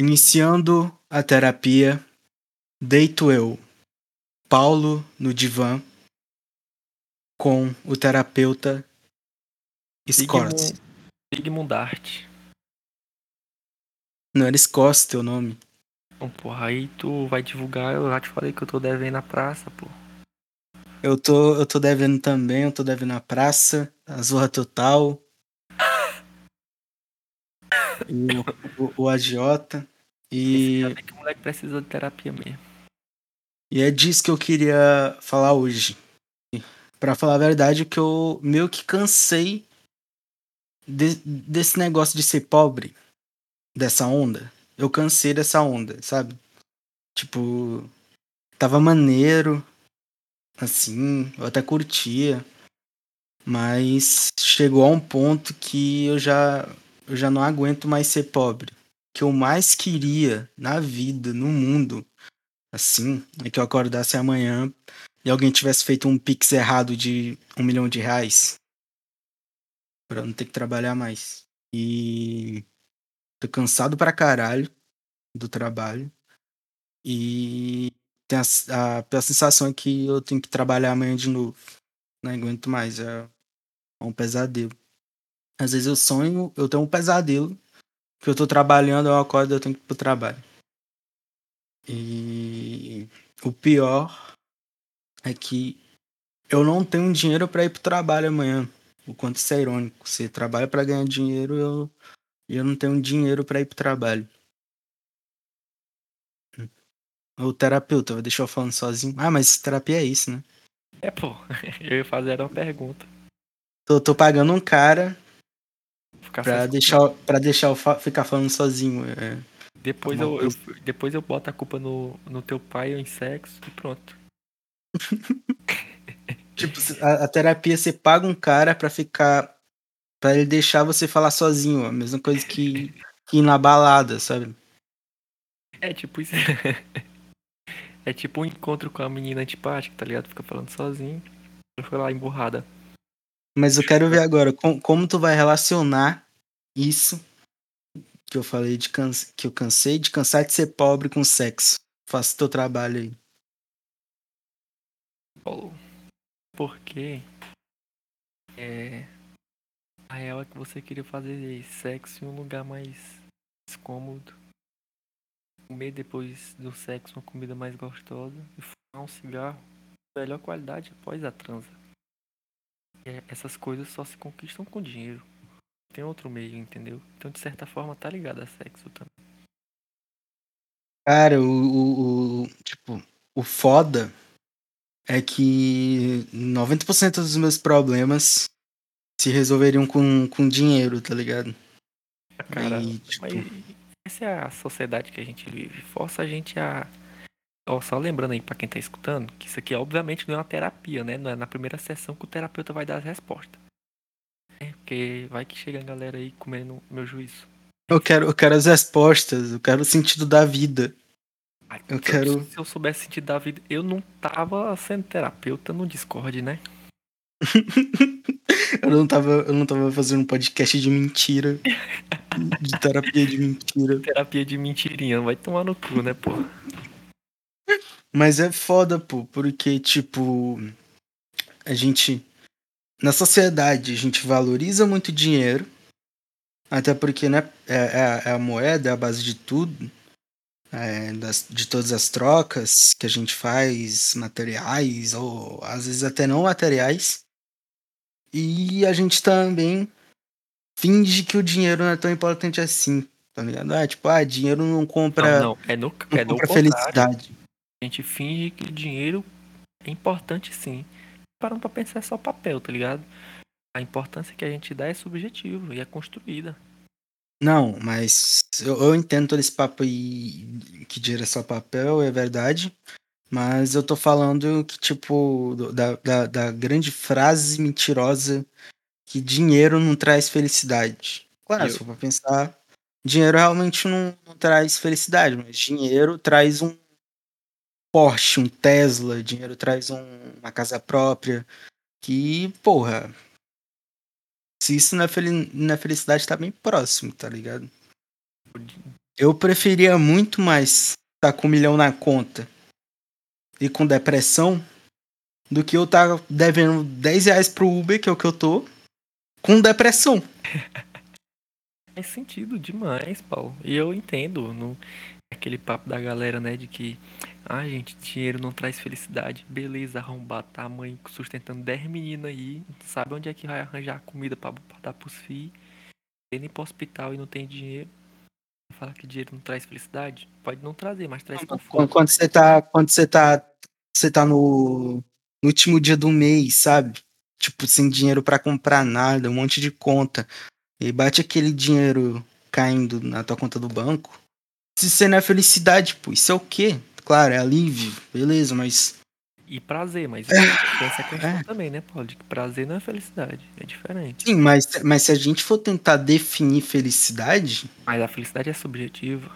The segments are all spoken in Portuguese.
Iniciando a terapia, deito eu, Paulo, no divã, com o terapeuta Scott. Sigmund Art. Não era Scott teu nome? Bom, porra, aí tu vai divulgar, eu já te falei que eu tô devendo na praça, pô. Eu tô, eu tô devendo também, eu tô devendo na praça, a Zorra Total. O, o, o agiota. E. Esse que o moleque precisa de terapia mesmo. E é disso que eu queria falar hoje. Para falar a verdade, que eu meio que cansei de, desse negócio de ser pobre, dessa onda. Eu cansei dessa onda, sabe? Tipo, tava maneiro, assim, eu até curtia, mas chegou a um ponto que eu já, eu já não aguento mais ser pobre que eu mais queria na vida, no mundo, assim, é que eu acordasse amanhã e alguém tivesse feito um pix errado de um milhão de reais. Pra não ter que trabalhar mais. E tô cansado pra caralho do trabalho. E tem a, a, a sensação é que eu tenho que trabalhar amanhã de novo. Não aguento mais. É um pesadelo. Às vezes eu sonho, eu tenho um pesadelo que eu tô trabalhando, eu acordo eu tenho que ir pro trabalho. E o pior é que eu não tenho dinheiro para ir pro trabalho amanhã. O quanto isso é irônico. Você trabalha para ganhar dinheiro e eu, eu não tenho dinheiro para ir pro trabalho. O terapeuta vai deixar eu falando sozinho. Ah, mas terapia é isso, né? É, pô. Eu ia fazer uma pergunta. Tô, tô pagando um cara Ficar pra, deixar, pra deixar eu fa ficar falando sozinho. É. Depois, eu, eu, depois eu boto a culpa no, no teu pai ou em sexo e pronto. tipo, a, a, terapia você paga um cara pra ficar. pra ele deixar você falar sozinho. A mesma coisa que, que ir na balada, sabe? É tipo isso. é tipo um encontro com a menina antipática, tá ligado? Fica falando sozinho. Fui lá emburrada. Mas eu quero ver agora com, como tu vai relacionar isso que eu falei de canse, que eu cansei de cansar de ser pobre com sexo. Faça teu trabalho aí. Porque é a real é que você queria fazer sexo em um lugar mais cômodo. Comer depois do sexo uma comida mais gostosa e fumar um cigarro melhor qualidade após a transa. É, essas coisas só se conquistam com dinheiro. Tem outro meio, entendeu? Então, de certa forma, tá ligado a sexo também. Cara, o, o, o tipo, o foda é que 90% dos meus problemas se resolveriam com, com dinheiro, tá ligado? Cara, e, tipo... mas essa é a sociedade que a gente vive. Força a gente a Ó, só lembrando aí para quem tá escutando, que isso aqui obviamente não é uma terapia, né? Não é na primeira sessão que o terapeuta vai dar as respostas. É, porque vai que chega a galera aí comendo meu juízo. Eu quero, eu quero as respostas, eu quero o sentido da vida. Ai, eu se quero. Eu, se eu soubesse o sentido da vida, eu não tava sendo terapeuta no Discord, né? eu não tava, eu não tava fazendo um podcast de mentira. de terapia de mentira. Terapia de mentirinha, vai tomar no cu, né, pô? Mas é foda, pô, porque, tipo, a gente. Na sociedade, a gente valoriza muito dinheiro. Até porque, né, é, é, é a moeda, é a base de tudo. É, das, de todas as trocas que a gente faz, materiais, ou às vezes até não materiais. E a gente também finge que o dinheiro não é tão importante assim, tá ligado? Ah, tipo, ah, dinheiro não compra, não, não. É no, não é compra felicidade. A gente finge que o dinheiro é importante sim. Parando pra pensar é só papel, tá ligado? A importância que a gente dá é subjetiva e é construída. Não, mas eu, eu entendo todo esse papo aí que dinheiro é só papel, é verdade. Mas eu tô falando que, tipo, da, da, da grande frase mentirosa que dinheiro não traz felicidade. Claro, eu... se for pra pensar, dinheiro realmente não, não traz felicidade, mas dinheiro traz um Porsche, um Tesla, dinheiro traz um, uma casa própria. Que, porra. Se isso não é, fel não felicidade, tá bem próximo, tá ligado? eu preferia muito mais estar tá com um milhão na conta e com depressão do que eu estar tá devendo 10 reais pro Uber, que é o que eu tô, com depressão. Faz sentido demais, Paulo. E eu entendo. No, aquele papo da galera, né, de que, ah, gente, dinheiro não traz felicidade. Beleza, arrombar, tá a mãe sustentando 10 meninas aí, sabe onde é que vai arranjar comida pra, pra dar pros filhos, indo pro hospital e não tem dinheiro. Falar que dinheiro não traz felicidade? Pode não trazer, mas traz conforto. Quando você tá, quando você tá, você tá no, no último dia do mês, sabe? Tipo, sem dinheiro para comprar nada, um monte de conta. E bate aquele dinheiro caindo na tua conta do banco. Se isso não é felicidade, pô, isso é o quê? Claro, é alívio, beleza, mas. E prazer, mas tem essa questão é. também, né, Paulo? De que prazer não é felicidade, é diferente. Sim, mas, mas se a gente for tentar definir felicidade. Mas a felicidade é subjetiva.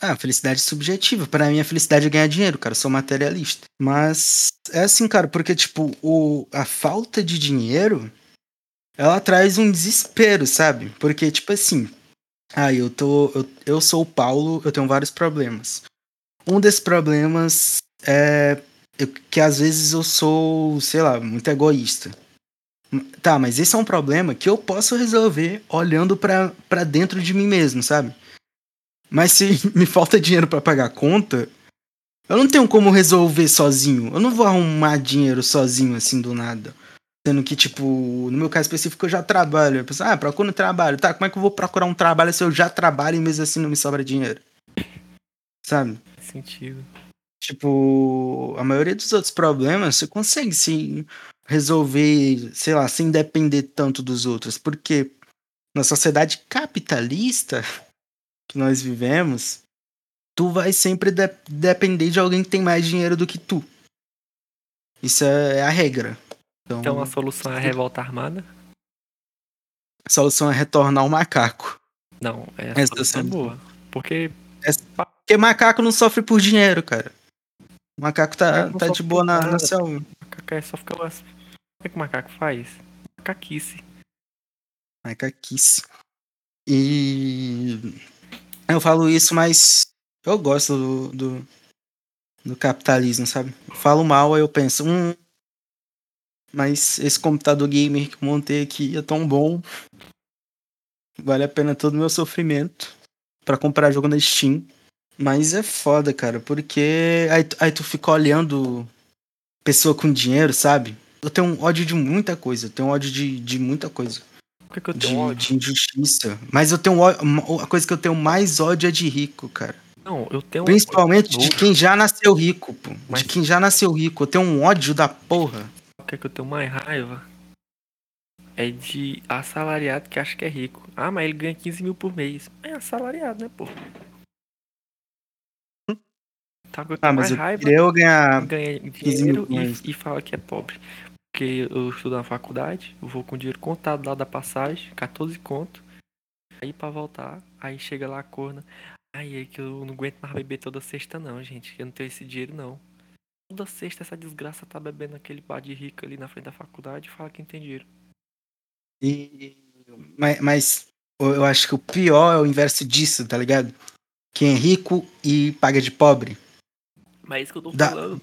Ah, felicidade subjetiva. Para mim, a felicidade é ganhar dinheiro, cara. Eu sou materialista. Mas é assim, cara, porque, tipo, o, a falta de dinheiro ela traz um desespero, sabe? Porque, tipo assim, ah, eu tô. Eu, eu sou o Paulo, eu tenho vários problemas. Um desses problemas é que às vezes eu sou, sei lá, muito egoísta. Tá, mas esse é um problema que eu posso resolver olhando para dentro de mim mesmo, sabe? Mas se me falta dinheiro para pagar a conta, eu não tenho como resolver sozinho. Eu não vou arrumar dinheiro sozinho assim do nada. Sendo que, tipo, no meu caso específico, eu já trabalho. Eu penso, ah, procura um trabalho. Tá, como é que eu vou procurar um trabalho se eu já trabalho e mesmo assim não me sobra dinheiro? Sabe? Faz sentido. Tipo, a maioria dos outros problemas você consegue se resolver, sei lá, sem depender tanto dos outros. Porque na sociedade capitalista que nós vivemos, tu vai sempre de depender de alguém que tem mais dinheiro do que tu. Isso é a regra. Então, então a solução é a revolta armada? A solução é retornar o macaco. Não, é a solução é boa. Porque. É, porque macaco não sofre por dinheiro, cara. O macaco tá, tá de boa na, na selva. Macaco é só ficar lá. O que, que o macaco faz? Macaquice. Macaquice. E. Eu falo isso, mas eu gosto do, do, do capitalismo, sabe? Eu falo mal, aí eu penso, hum, mas esse computador gamer que eu montei aqui é tão bom. Vale a pena todo o meu sofrimento para comprar jogo na Steam. Mas é foda, cara, porque aí, aí tu fica olhando pessoa com dinheiro, sabe? Eu tenho um ódio de muita coisa, eu tenho um ódio de, de muita coisa. Por que, que eu tenho de, ódio? De injustiça. Mas eu tenho ódio, a coisa que eu tenho mais ódio é de rico, cara. Não, eu tenho Principalmente de quem já nasceu rico, pô. Mas... De quem já nasceu rico. Eu tenho um ódio da porra que é que eu tenho mais raiva é de assalariado que acha que é rico. Ah, mas ele ganha 15 mil por mês. É assalariado, né, pô? Tá, eu ah, mas mais eu raiva eu ganhar ganha dinheiro e, e fala que é pobre. Porque eu estudo na faculdade, eu vou com dinheiro contado lá da passagem, 14 conto. Aí pra voltar, aí chega lá a corna. Aí é que eu não aguento mais beber toda sexta não, gente. Eu não tenho esse dinheiro não toda sexta essa desgraça tá bebendo aquele bar de rico ali na frente da faculdade e fala que tem dinheiro. E, mas, mas eu acho que o pior é o inverso disso, tá ligado? Quem é rico e paga de pobre. Mas é isso que eu tô Dá... falando.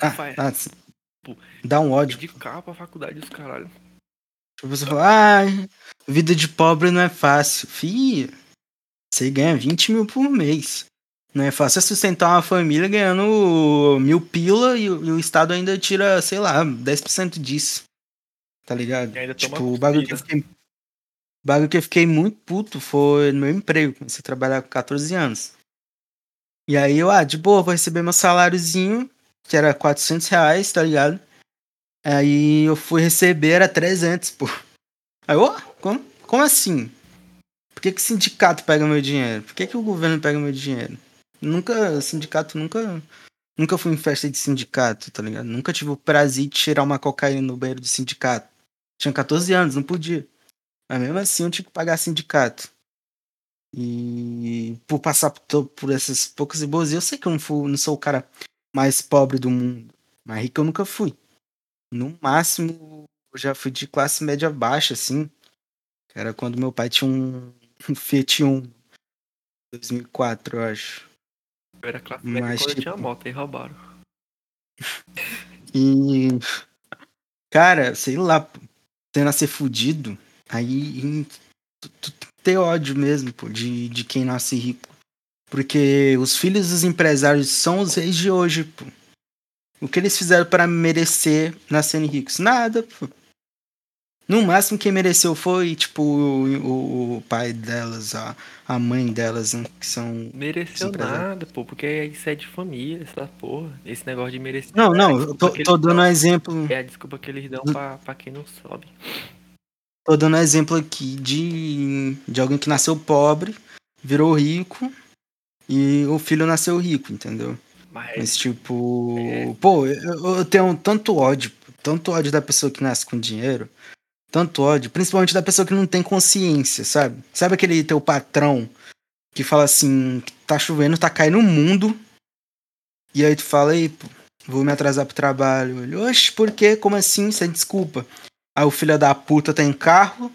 Ah, ah, Pô, Dá um ódio. De carro pra faculdade dos caralho. Tipo, você fala, ah, vida de pobre não é fácil. Fih, você ganha 20 mil por mês. Não é fácil sustentar uma família ganhando mil pila e, e o Estado ainda tira, sei lá, 10% disso. Tá ligado? Tipo, o bagulho que, eu fiquei, o bagulho que eu fiquei muito puto foi no meu emprego. Comecei a trabalhar com 14 anos. E aí eu, ah, de boa, vou receber meu saláriozinho, que era 400 reais, tá ligado? Aí eu fui receber, era 300, pô. Aí, ô, oh, como, como assim? Por que, que o sindicato pega meu dinheiro? Por que, que o governo pega meu dinheiro? Nunca, sindicato, nunca. Nunca fui em festa de sindicato, tá ligado? Nunca tive o prazer de tirar uma cocaína no banheiro do sindicato. Tinha 14 anos, não podia. Mas mesmo assim eu tinha que pagar sindicato. E por passar por, por essas poucas e boas, eu sei que eu não, fui, não sou o cara mais pobre do mundo. Mas rico eu nunca fui. No máximo, eu já fui de classe média baixa, assim. Era quando meu pai tinha um, um Fiat 1 2004, eu acho. Eu era classe média Mas, quando tipo-. Eu tinha tipo- moto, aí roubaram. E. Cara, sei lá, pô, você nascer fudido, aí tu tem que ter ódio mesmo, pô, de, de quem nasce rico. Porque os filhos dos empresários são os reis de hoje, pô. O que eles fizeram para merecer nascerem ricos? Nada, pô. No máximo quem mereceu foi, tipo, o, o- o pai delas, a, a mãe delas, né, que são Mereceu nada, pô, porque isso é de família, essa porra. Esse negócio de merecer. Não, é não, eu desculpa tô, tô dando um dão. exemplo. É a desculpa que eles dão pra, pra quem não sobe. Tô dando exemplo aqui de, de alguém que nasceu pobre, virou rico e o filho nasceu rico, entendeu? Mas Mas tipo, É. pô, eu, eu tenho tanto ódio, tanto ódio da pessoa que nasce com dinheiro, tanto ódio, principalmente da pessoa que não tem consciência, sabe? Sabe aquele teu patrão que fala assim, tá chovendo, tá caindo o mundo, e aí tu fala, aí, pô, vou me atrasar pro trabalho. Ele, oxe, por quê? Como assim? Sem desculpa. Aí o filho da puta tem carro,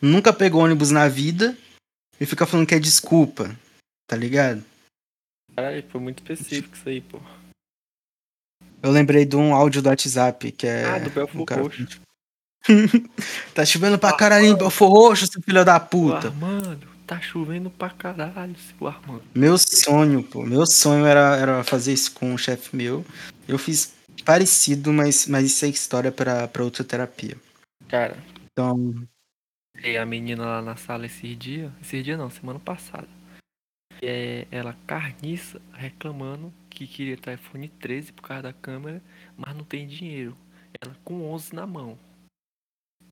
nunca pegou ônibus na vida, e fica falando que é desculpa, tá ligado? caralho, foi muito específico isso aí, pô. Eu lembrei de um áudio do WhatsApp que é. Ah, do Belfort um cara-. tá chovendo pra caralho em Belfor Roxo, seu filho da puta. Armando, tá chovendo pra caralho, seu Armando. Meu sonho, pô. Meu sonho era, era fazer isso com um chefe meu. Eu fiz parecido, mas, mas isso é história pra, pra outra terapia. Cara, Então, e a menina lá na sala esses dias, esses dias não, semana passada. É, ela carniça reclamando que queria ter iPhone 13 por causa da câmera, mas não tem dinheiro. Ela com 11 na mão.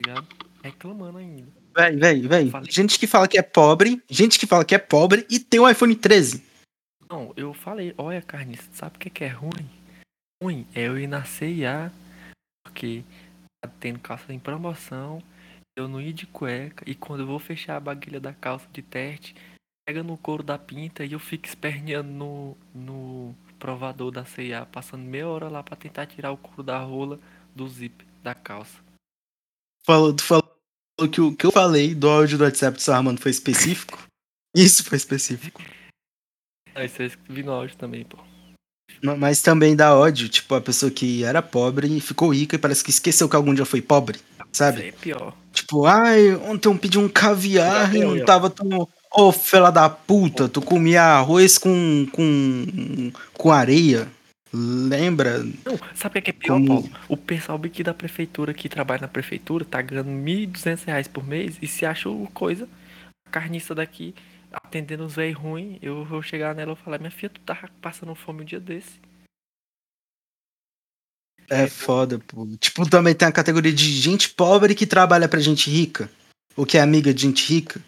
Ligado? Reclamando ainda. véi, véi, véi. Falei. Gente que fala que é pobre, gente que fala que é pobre e tem um iPhone 13. Não, eu falei, olha carniça, sabe o que, que é ruim? Ruim é eu ir na CIA, porque tá tendo calça em promoção, eu não ir de cueca, e quando eu vou fechar a baguilha da calça de teste, pega no couro da pinta e eu fico esperneando no, no provador da CIA, passando meia hora lá pra tentar tirar o couro da rola do zip da calça. Falou, tu falou que o que eu falei do áudio do WhatsApp do seu Armando foi específico. Isso foi específico. Aí você escrevi no áudio também, pô. Ma- Mas também dá ódio, tipo, a pessoa que era pobre e ficou rica e parece que esqueceu que algum dia foi pobre, sabe? Isso é pior. Tipo, ai, ontem eu pedi um caviar e não eu. tava tão. Ô, fela da puta, tu comia arroz com. com. com areia. Lembra? Não, sabe o que é pior, Como- Paulo? O pessoal aqui da prefeitura que trabalha na prefeitura tá ganhando 1.200 reais por mês e se acha coisa, a carniça daqui atendendo os velhos ruins, eu vou chegar nela e falar, minha filha, tu tá passando fome um dia desse. É foda, pô. Tipo, também tem a categoria de gente pobre que trabalha pra gente rica. Ou que é amiga de gente rica.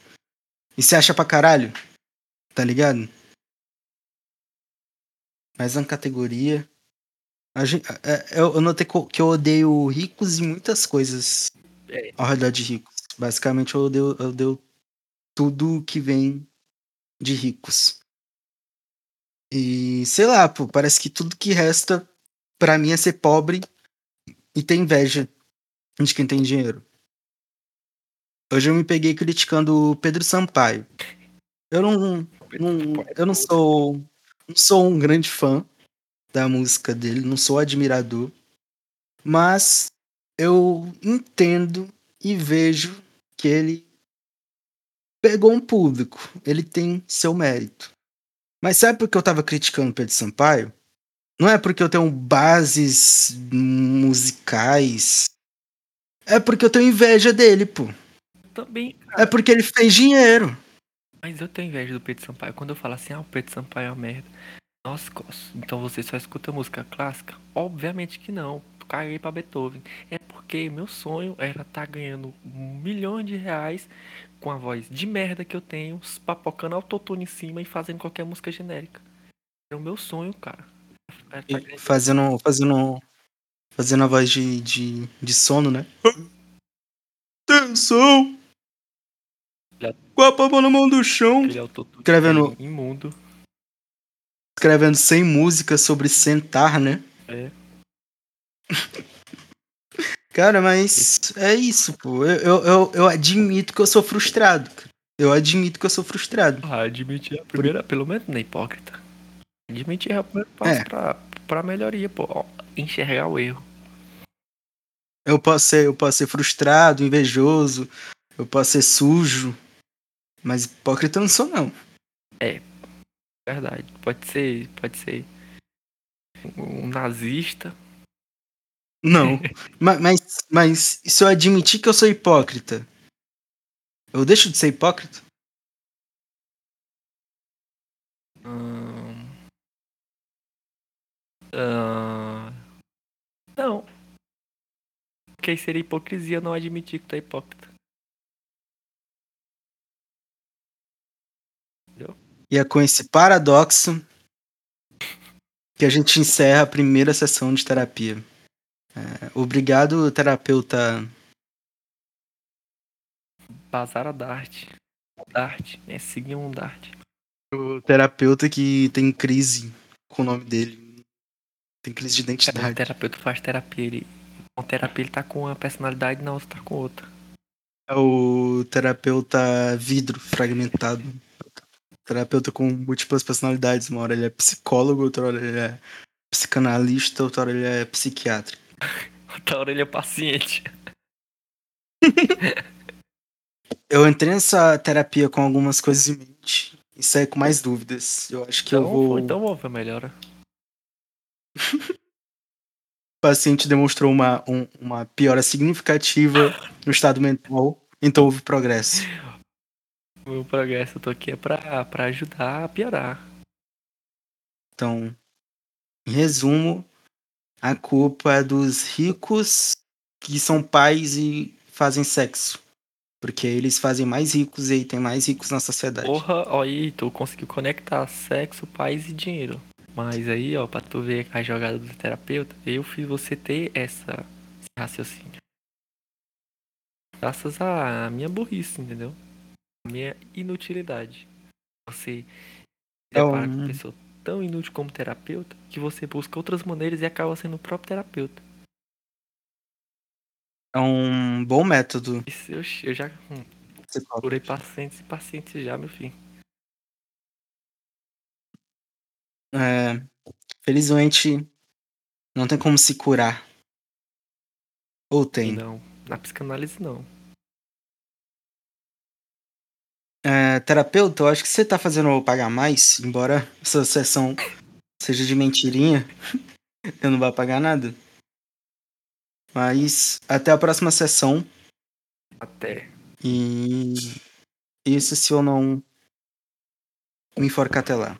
E se acha pra caralho. Tá ligado? Mais uma categoria. A gen- é, eu, notei que eu odeio ricos e muitas coisas É. ao redor de ricos. Basicamente, eu odeio, eu odeio tudo que vem de ricos. E sei lá, pô, parece que tudo que resta pra mim é ser pobre e ter inveja de quem tem dinheiro. Hoje eu me peguei criticando o Pedro Sampaio. Eu não, não, eu não sou, não sou um grande fã da música dele, não sou admirador, mas eu entendo e vejo que ele pegou um público, ele tem seu mérito. Mas sabe por que eu tava criticando Pedro Sampaio? Não é porque eu tenho bases musicais. É porque eu tenho inveja dele, pô. Também, cara. É porque ele fez dinheiro. Mas eu tenho inveja do Pedro Sampaio. Quando eu falo assim, ah, o Pedro Sampaio é uma merda. Nossa, então você só escuta música clássica? Obviamente que não. Caguei pra Beethoven. É porque meu sonho era estar ganhando milhões de reais com a voz de merda que eu tenho, papocando autotune em cima e fazendo qualquer música genérica. Era o meu sonho, cara. Tá Fazendo, fazendo, fazendo a voz de, de, de sono, né? Atenção! Com a palma na mão do chão. autotune Escrevendo- imundo. Escrevendo sem música sobre sentar, né? É. Cara, mas é isso, pô. Eu, eu, eu, eu admito que eu sou frustrado. Eu admito que eu sou frustrado. Ah, admitir é a primeira, pelo menos é hipócrita. Admitir é o primeiro passo É. pra, pra melhoria, pô. Enxergar o erro. Eu posso ser, eu posso ser frustrado, invejoso, eu posso ser sujo, mas hipócrita eu não sou não. Verdade. Pode ser, pode ser um nazista. Não. Ma- mas, mas se eu admitir que eu sou hipócrita, eu deixo de ser hipócrita? Ahn. Não. Porque seria hipocrisia não admitir que tu é hipócrita. E é com esse paradoxo que a gente encerra a primeira sessão de terapia. É, obrigado, terapeuta. Bazara Dart. Dart. É, seguir um Dart. O terapeuta que tem crise com o nome dele. Tem crise de O identidade. terapeuta faz terapia. Ele, com terapia ele tá com uma personalidade, na outra tá com outra. É o terapeuta vidro fragmentado. Terapeuta com múltiplas personalidades. Uma hora ele é psicólogo, outra hora ele é psicanalista, outra hora ele é psiquiatra. Outra hora ele é paciente. Eu entrei nessa terapia com algumas coisas em mente e saí com mais dúvidas. Eu acho que eu Então, vou. então vou ver melhora. O paciente demonstrou uma, um- uma piora significativa no estado mental, então houve progresso. O meu progresso, eu tô aqui é pra, pra ajudar a piorar. Então, em resumo, a culpa é dos ricos que são pais e fazem sexo. Porque eles fazem mais ricos e aí tem mais ricos na sociedade. Porra, ó aí, tu conseguiu conectar sexo, pais e dinheiro. Mas aí, ó, pra tu ver a jogada do terapeuta, eu fiz você ter essa, esse raciocínio. Graças à minha burrice, entendeu? Minha inutilidade. Você É com um- uma pessoa tão inútil como terapeuta que você busca outras maneiras e acaba sendo o próprio terapeuta. É um bom método. Isso eu, eu já hum, curei pacientes e pacientes já, meu filho. É, felizmente, não tem como se curar. Ou tem. Não, na psicanálise não. É, terapeuta, eu acho que você tá fazendo eu pagar mais, embora essa sessão seja de mentirinha, eu não vou pagar nada. Mas até a próxima sessão. Até. E isso se eu não me enforcar até lá.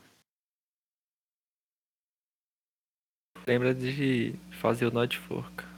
Lembra de fazer o nó de forca.